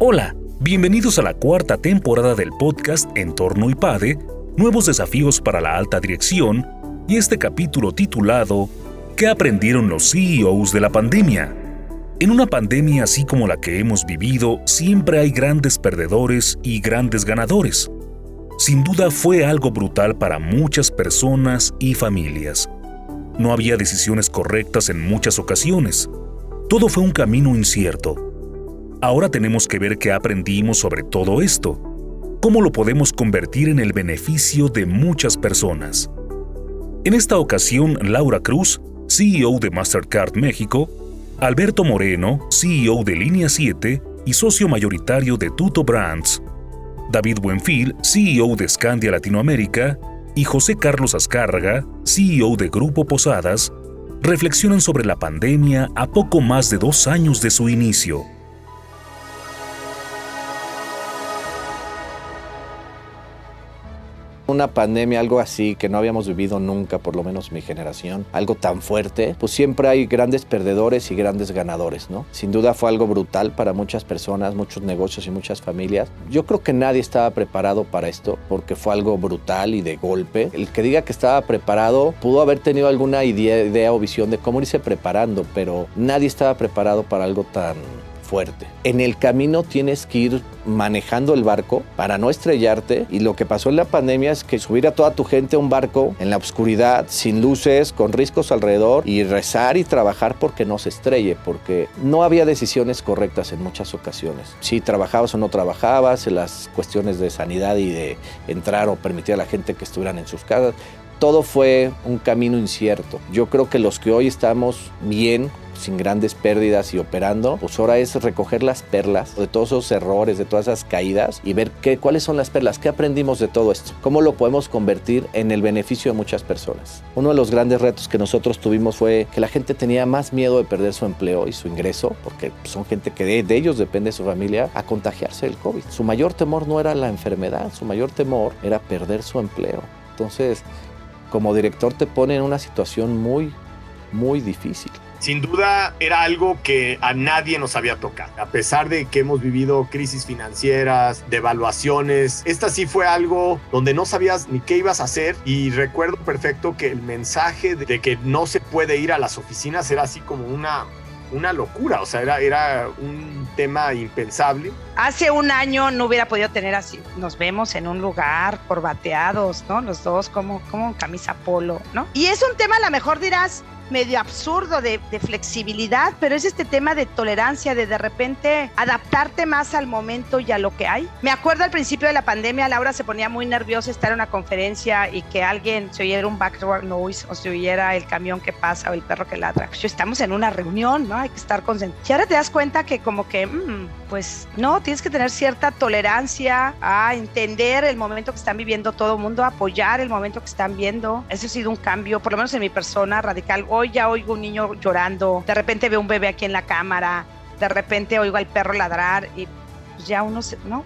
Hola, bienvenidos a la cuarta temporada del podcast Entorno IPADE, Nuevos Desafíos para la Alta Dirección, y este capítulo titulado ¿Qué aprendieron los CEOs de la pandemia? En una pandemia así como la que hemos vivido, siempre hay grandes perdedores y grandes ganadores. Sin duda fue algo brutal para muchas personas y familias. No había decisiones correctas en muchas ocasiones. Todo fue un camino incierto Ahora tenemos que ver qué aprendimos sobre todo esto, cómo lo podemos convertir en el beneficio de muchas personas. En esta ocasión, Laura Cruz, CEO de Mastercard México, Alberto Moreno, CEO de Línea 7 y socio mayoritario de Tuto Brands, David Buenfil, CEO de Scandia Latinoamérica, y José Carlos Azcárraga, CEO de Grupo Posadas, reflexionan sobre la pandemia a poco más de dos años de su inicio. Una pandemia, algo así que no habíamos vivido nunca, por lo menos mi generación, algo tan fuerte, pues siempre hay grandes perdedores y grandes ganadores, ¿no? Sin duda fue algo brutal para muchas personas, muchos negocios y muchas familias. Yo creo que nadie estaba preparado para esto porque fue algo brutal y de golpe. El que diga que estaba preparado pudo haber tenido alguna idea, idea o visión de cómo irse preparando, pero nadie estaba preparado para algo tan En el camino tienes que ir manejando el barco para no estrellarte y lo que pasó en la pandemia es que subir a toda tu gente a un barco en la oscuridad, sin luces, con riscos alrededor y rezar y trabajar porque no se estrelle, porque no había decisiones correctas en muchas ocasiones. Si trabajabas o no trabajabas, las cuestiones de sanidad y de entrar o permitir a la gente que estuvieran en sus casas, todo fue un camino incierto. Yo creo que los que hoy estamos bien, sin grandes pérdidas y operando, pues ahora es recoger las perlas de todos esos errores, de todas esas caídas y ver qué, cuáles son las perlas, qué aprendimos de todo esto, cómo lo podemos convertir en el beneficio de muchas personas. Uno de los grandes retos que nosotros tuvimos fue que la gente tenía más miedo de perder su empleo y su ingreso, porque son gente que de, de ellos depende su familia, a contagiarse del COVID. Su mayor temor no era la enfermedad, su mayor temor era perder su empleo. Entonces, como director te pone en una situación muy, muy difícil. Sin duda era algo que a nadie nos había tocado. A pesar de que hemos vivido crisis financieras, devaluaciones, esta sí fue algo donde no sabías ni qué ibas a hacer y recuerdo perfecto que el mensaje de que no se puede ir a las oficinas era así como una una locura, o sea, era, era un tema impensable. Hace un año no hubiera podido tener así, nos vemos en un lugar corbateados, ¿no? Los dos como, como camisa polo, ¿no? Y es un tema, a lo mejor dirás, medio absurdo de, flexibilidad, pero es este tema de tolerancia, de de repente adaptarte más al momento y a lo que hay. Me acuerdo al principio de la pandemia, Laura se ponía muy nerviosa estar en una conferencia y que alguien se oyera un background noise o se oyera el camión que pasa o el perro que ladra. Pues estamos en una reunión, ¿no? Hay que estar concentrados. Y ahora te das cuenta que como que, mm, pues no, tienes que tener cierta tolerancia a entender el momento que están viviendo todo el mundo, apoyar el momento que están viendo. Eso ha sido un cambio, por lo menos en mi persona radical hoy ya oigo un niño llorando, de repente veo un bebé aquí en la cámara, de repente oigo al perro ladrar y ya uno, ¿no?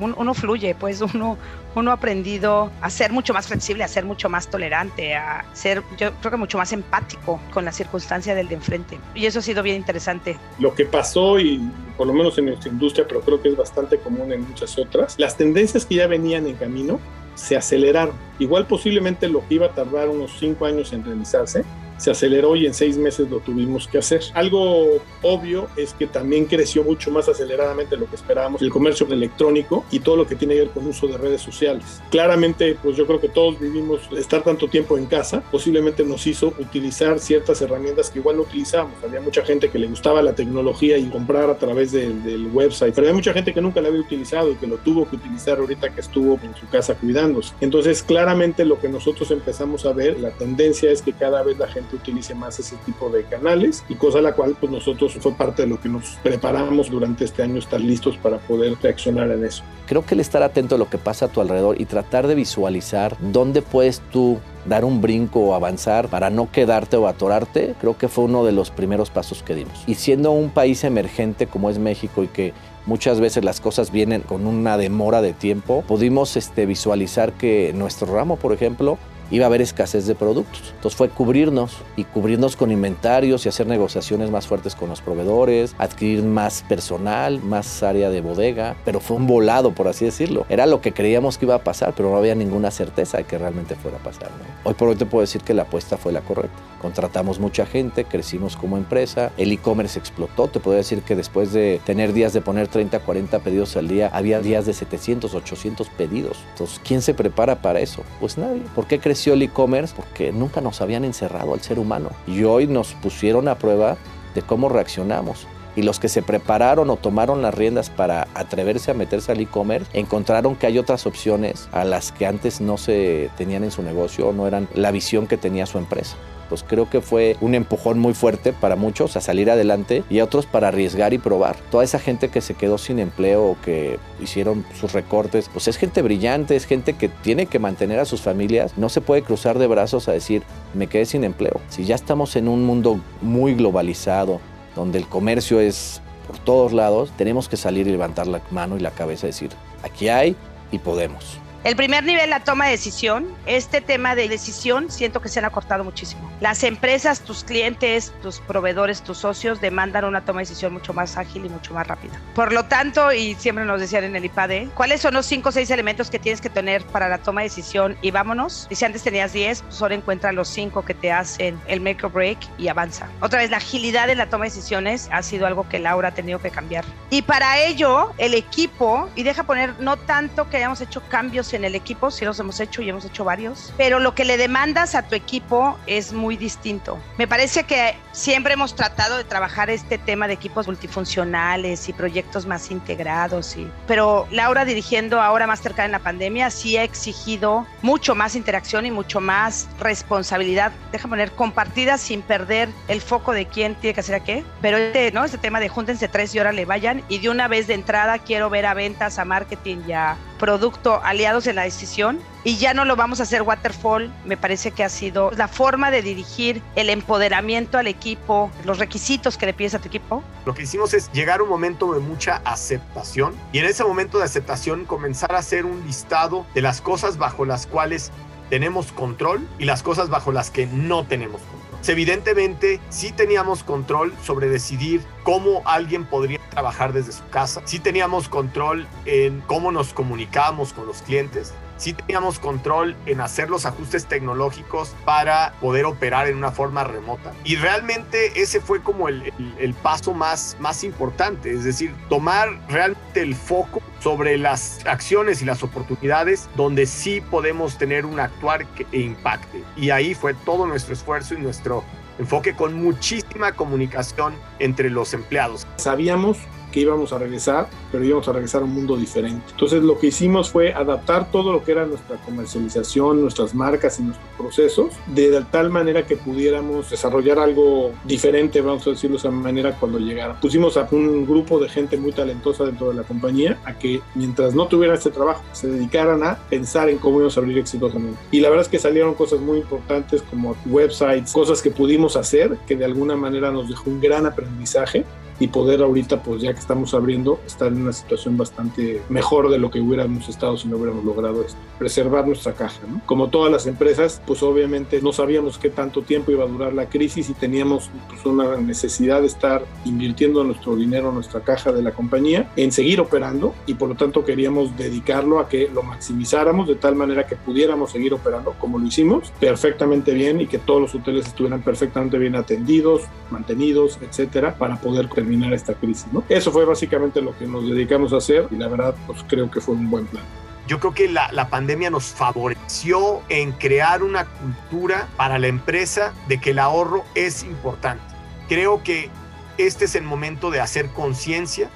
Uno, fluye, pues uno, uno ha aprendido a ser mucho más flexible, a ser mucho más tolerante, a ser, yo creo que mucho más empático con la circunstancia del de enfrente. Y eso ha sido bien interesante. Lo que pasó, y por lo menos en nuestra industria, pero creo que es bastante común en muchas otras, las tendencias que ya venían en camino se aceleraron. Igual posiblemente lo que iba a tardar unos cinco años en realizarse, se aceleró y en seis meses lo tuvimos que hacer. Algo obvio es que también creció mucho más aceleradamente de lo que esperábamos el comercio electrónico y todo lo que tiene que ver con uso de redes sociales. Claramente, pues yo creo que todos vivimos estar tanto tiempo en casa, posiblemente nos hizo utilizar ciertas herramientas que igual no utilizábamos. Había mucha gente que le gustaba la tecnología y comprar a través del website, pero había mucha gente que nunca la había utilizado y que lo tuvo que utilizar ahorita que estuvo en su casa cuidándose. Entonces, claramente lo que nosotros empezamos a ver, la tendencia es que cada vez la gente utilice más ese tipo de canales y cosa la cual pues nosotros fue parte de lo que nos preparamos durante este año estar listos para poder reaccionar en eso. Creo que el estar atento a lo que pasa a tu alrededor y tratar de visualizar dónde puedes tú dar un brinco o avanzar para no quedarte o atorarte, creo que fue uno de los primeros pasos que dimos. Y siendo un país emergente como es México y que muchas veces las cosas vienen con una demora de tiempo, pudimos este, visualizar que nuestro ramo, por ejemplo, iba a haber escasez de productos. Entonces fue cubrirnos y cubrirnos con inventarios y hacer negociaciones más fuertes con los proveedores, adquirir más personal, más área de bodega, pero fue un volado, por así decirlo. Era lo que creíamos que iba a pasar, pero no había ninguna certeza de que realmente fuera a pasar. Hoy por hoy te puedo decir que la apuesta fue la correcta. Contratamos mucha gente, crecimos como empresa, el e-commerce explotó. Te puedo decir que después de tener días de poner 30, 40 pedidos al día, había días de 700, 800 pedidos. Entonces, ¿quién se prepara para eso? Pues nadie. ¿Por qué creció el e-commerce? Porque nunca nos habían encerrado al ser humano. Y hoy nos pusieron a prueba de cómo reaccionamos y los que se prepararon o tomaron las riendas para atreverse a meterse al e-commerce encontraron que hay otras opciones a las que antes no se tenían en su negocio o no eran la visión que tenía su empresa pues creo que fue un empujón muy fuerte para muchos a salir adelante y a otros para arriesgar y probar. Toda esa gente que se quedó sin empleo o que hicieron sus recortes, pues es gente brillante, es gente que tiene que mantener a sus familias. No se puede cruzar de brazos a decir, me quedé sin empleo. Si ya estamos en un mundo muy globalizado, donde el comercio es por todos lados, tenemos que salir y levantar la mano y la cabeza y decir, aquí hay y podemos. El primer nivel, la toma de decisión. Este tema de decisión siento que se han acortado muchísimo. Las empresas, tus clientes, tus proveedores, tus socios demandan una toma de decisión mucho más ágil y mucho más rápida. Por lo tanto, y siempre nos decían en el IPADE, ¿cuáles son los cinco o seis elementos que tienes que tener para la toma de decisión? Y vámonos. Y si antes tenías 10, pues ahora encuentra los cinco que te hacen el make or break y avanza. Otra vez, la agilidad en la toma de decisiones ha sido algo que Laura ha tenido que cambiar. Y para ello, el equipo, y deja poner no tanto que hayamos hecho cambios en el equipo, si los hemos hecho y hemos hecho varios, pero lo que le demandas a tu equipo es muy distinto. Me parece que siempre hemos tratado de trabajar este tema de equipos multifuncionales y proyectos más integrados, y, pero Laura dirigiendo ahora más cerca en la pandemia sí ha exigido mucho más interacción y mucho más responsabilidad, deja poner compartida sin perder el foco de quién tiene que hacer a qué, pero este, ¿no? este tema de júntense tres y ahora le vayan y de una vez de entrada quiero ver a ventas, a marketing y a producto aliados en la decisión y ya no lo vamos a hacer waterfall. Me parece que ha sido la forma de dirigir el empoderamiento al equipo, los requisitos que le pides a tu equipo. Lo que hicimos es llegar a un momento de mucha aceptación y en ese momento de aceptación comenzar a hacer un listado de las cosas bajo las cuales tenemos control y las cosas bajo las que no tenemos control. Evidentemente, sí teníamos control sobre decidir cómo alguien podría trabajar desde su casa. Sí teníamos control en cómo nos comunicábamos con los clientes. Sí teníamos control en hacer los ajustes tecnológicos para poder operar en una forma remota. Y realmente ese fue como el, el, el paso más, más importante, es decir, tomar realmente el foco sobre las acciones y las oportunidades donde sí podemos tener un actuar que impacte. Y ahí fue todo nuestro esfuerzo y nuestro enfoque con muchísima comunicación entre los empleados. Sabíamos que íbamos a regresar, pero íbamos a regresar a un mundo diferente. Entonces lo que hicimos fue adaptar todo lo que era nuestra comercialización, nuestras marcas y nuestros procesos, de tal manera que pudiéramos desarrollar algo diferente, vamos a decirlo de esa manera, cuando llegara. Pusimos a un grupo de gente muy talentosa dentro de la compañía a que mientras no tuvieran este trabajo, se dedicaran a pensar en cómo íbamos a abrir exitosamente. Y la verdad es que salieron cosas muy importantes como websites, cosas que pudimos hacer que de alguna manera nos dejó un gran aprendizaje y poder ahorita, pues ya que estamos abriendo, estar en una situación bastante mejor de lo que hubiéramos estado si no hubiéramos logrado esto, preservar nuestra caja. ¿no? Como todas las empresas, pues obviamente no sabíamos qué tanto tiempo iba a durar la crisis y teníamos pues, una necesidad de estar invirtiendo nuestro dinero, nuestra caja de la compañía, en seguir operando y por lo tanto queríamos dedicarlo a que lo maximizáramos de tal manera que pudiéramos seguir operando como lo hicimos, perfectamente bien y que todos los hoteles estuvieran perfectamente bien atendidos, mantenidos, etcétera, para poder terminar esta crisis. ¿no? Eso fue básicamente lo que nos dedicamos a hacer y la verdad pues creo que fue un buen plan. Yo creo que la, la, pandemia nos favoreció en crear una cultura para la empresa de que el ahorro es importante. Creo que este es el momento de hacer conciencia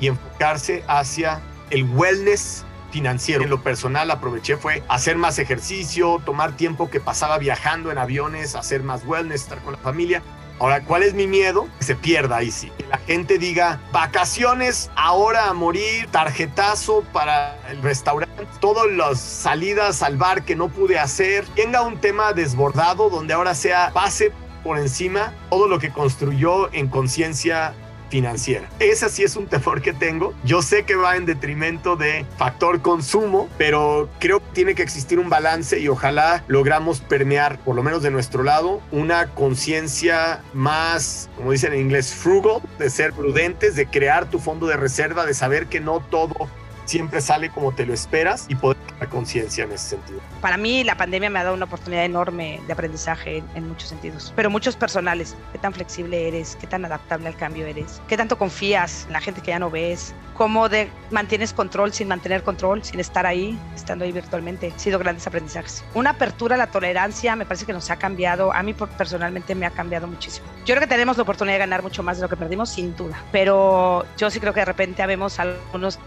y enfocarse hacia el wellness financiero. En lo personal aproveché fue hacer más ejercicio, tomar tiempo que pasaba viajando en aviones, hacer más wellness, estar con la familia Ahora, ¿cuál es mi miedo? Que se pierda ahí sí. Que la gente diga, vacaciones ahora a morir, tarjetazo para el restaurante, todas las salidas al bar que no pude hacer, tenga un tema desbordado donde ahora sea pase por encima todo lo que construyó en conciencia financiera. Ese sí es un temor que tengo. Yo sé que va en detrimento de factor consumo, pero creo que tiene que existir un balance y ojalá logramos permear, por lo menos de nuestro lado, una conciencia más, como dicen en inglés, frugal, de ser prudentes, de crear tu fondo de reserva, de saber que no todo siempre sale como te lo esperas y poder tener conciencia en ese sentido. Para mí la pandemia me ha dado una oportunidad enorme de aprendizaje en, muchos sentidos, pero muchos personales. ¿Qué tan flexible eres? ¿Qué tan adaptable al cambio eres? ¿Qué tanto confías en la gente que ya no ves? ¿Cómo de, mantienes control sin mantener control, sin estar ahí, estando ahí virtualmente? Han sido grandes aprendizajes. Una apertura a la tolerancia me parece que nos ha cambiado, a mí personalmente me ha cambiado muchísimo. Yo creo que tenemos la oportunidad de ganar mucho más de lo que perdimos, sin duda, pero yo sí creo que de repente habemos algunos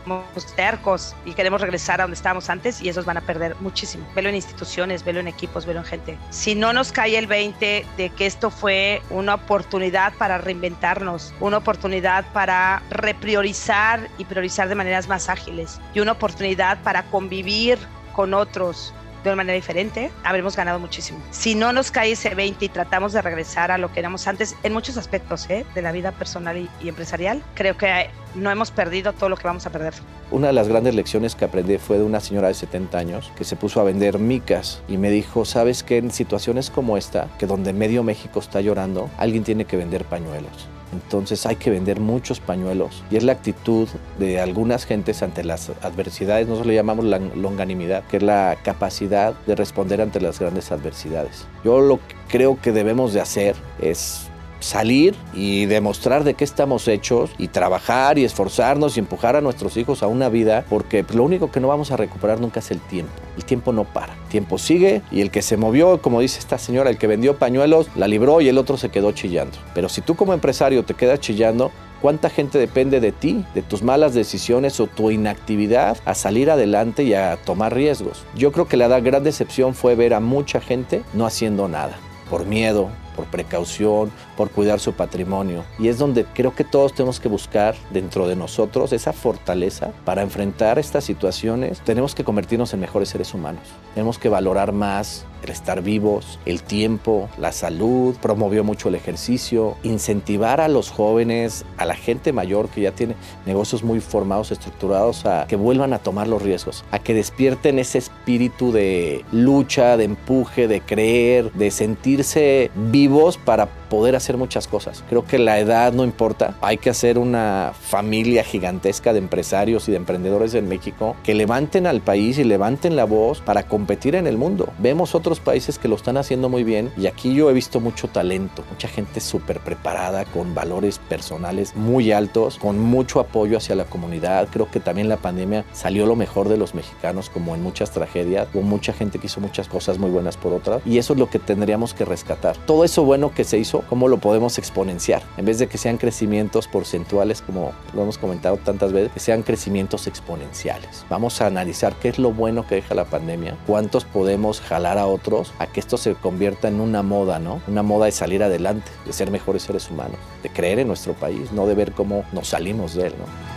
y queremos regresar a donde estábamos antes y esos van a perder muchísimo. Velo en instituciones, velo en equipos, velo en gente. Si no nos cae el 20 de que esto fue una oportunidad para reinventarnos, una oportunidad para repriorizar y priorizar de maneras más ágiles y una oportunidad para convivir con otros de una manera diferente, habremos ganado muchísimo. Si no nos cae ese 20 y tratamos de regresar a lo que éramos antes en muchos aspectos ¿eh? de la vida personal y, y empresarial, creo que no hemos perdido todo lo que vamos a perder. Una de las grandes lecciones que aprendí fue de una señora de 70 años que se puso a vender micas y me dijo, ¿sabes qué? En situaciones como esta, que donde medio México está llorando, alguien tiene que vender pañuelos. Entonces hay que vender muchos pañuelos y es la actitud de algunas gentes ante las adversidades, nosotros le llamamos la longanimidad, que es la capacidad de responder ante las grandes adversidades. Yo lo que creo que debemos de hacer es salir y demostrar de qué estamos hechos y trabajar y esforzarnos y empujar a nuestros hijos a una vida porque lo único que no vamos a recuperar nunca es el tiempo. El tiempo no para. El tiempo sigue y el que se movió, como dice esta señora, el que vendió pañuelos, la libró y el otro se quedó chillando. Pero si tú como empresario te quedas chillando, ¿Cuánta gente depende de ti, de tus malas decisiones o tu inactividad a salir adelante y a tomar riesgos? Yo creo que la gran decepción fue ver a mucha gente no haciendo nada, por miedo, por precaución, por cuidar su patrimonio. Y es donde creo que todos tenemos que buscar dentro de nosotros esa fortaleza para enfrentar estas situaciones. Tenemos que convertirnos en mejores seres humanos. Tenemos que valorar más el estar vivos, el tiempo, la salud, promovió mucho el ejercicio, incentivar a los jóvenes, a la gente mayor que ya tiene negocios muy formados, estructurados, a que vuelvan a tomar los riesgos, a que despierten ese espíritu de lucha, de empuje, de creer, de sentirse vivos para poder hacer muchas cosas. Creo que la edad no importa. Hay que hacer una familia gigantesca de empresarios y de emprendedores en México que levanten al país y levanten la voz para competir en el mundo. Vemos otros países que lo están haciendo muy bien y aquí yo he visto mucho talento, mucha gente súper preparada, con valores personales muy altos, con mucho apoyo hacia la comunidad. Creo que también la pandemia salió lo mejor de los mexicanos, como en muchas tragedias. Hubo mucha gente que hizo muchas cosas muy buenas por otras y eso es lo que tendríamos que rescatar. Todo eso bueno que se hizo cómo lo podemos exponenciar. En vez de que sean crecimientos porcentuales, como lo hemos comentado tantas veces, que sean crecimientos exponenciales. Vamos a analizar qué es lo bueno que deja la pandemia, cuántos podemos jalar a otros a que esto se convierta en una moda, ¿no? Una moda de salir adelante, de ser mejores seres humanos, de creer en nuestro país, no de ver cómo nos salimos de él, ¿no?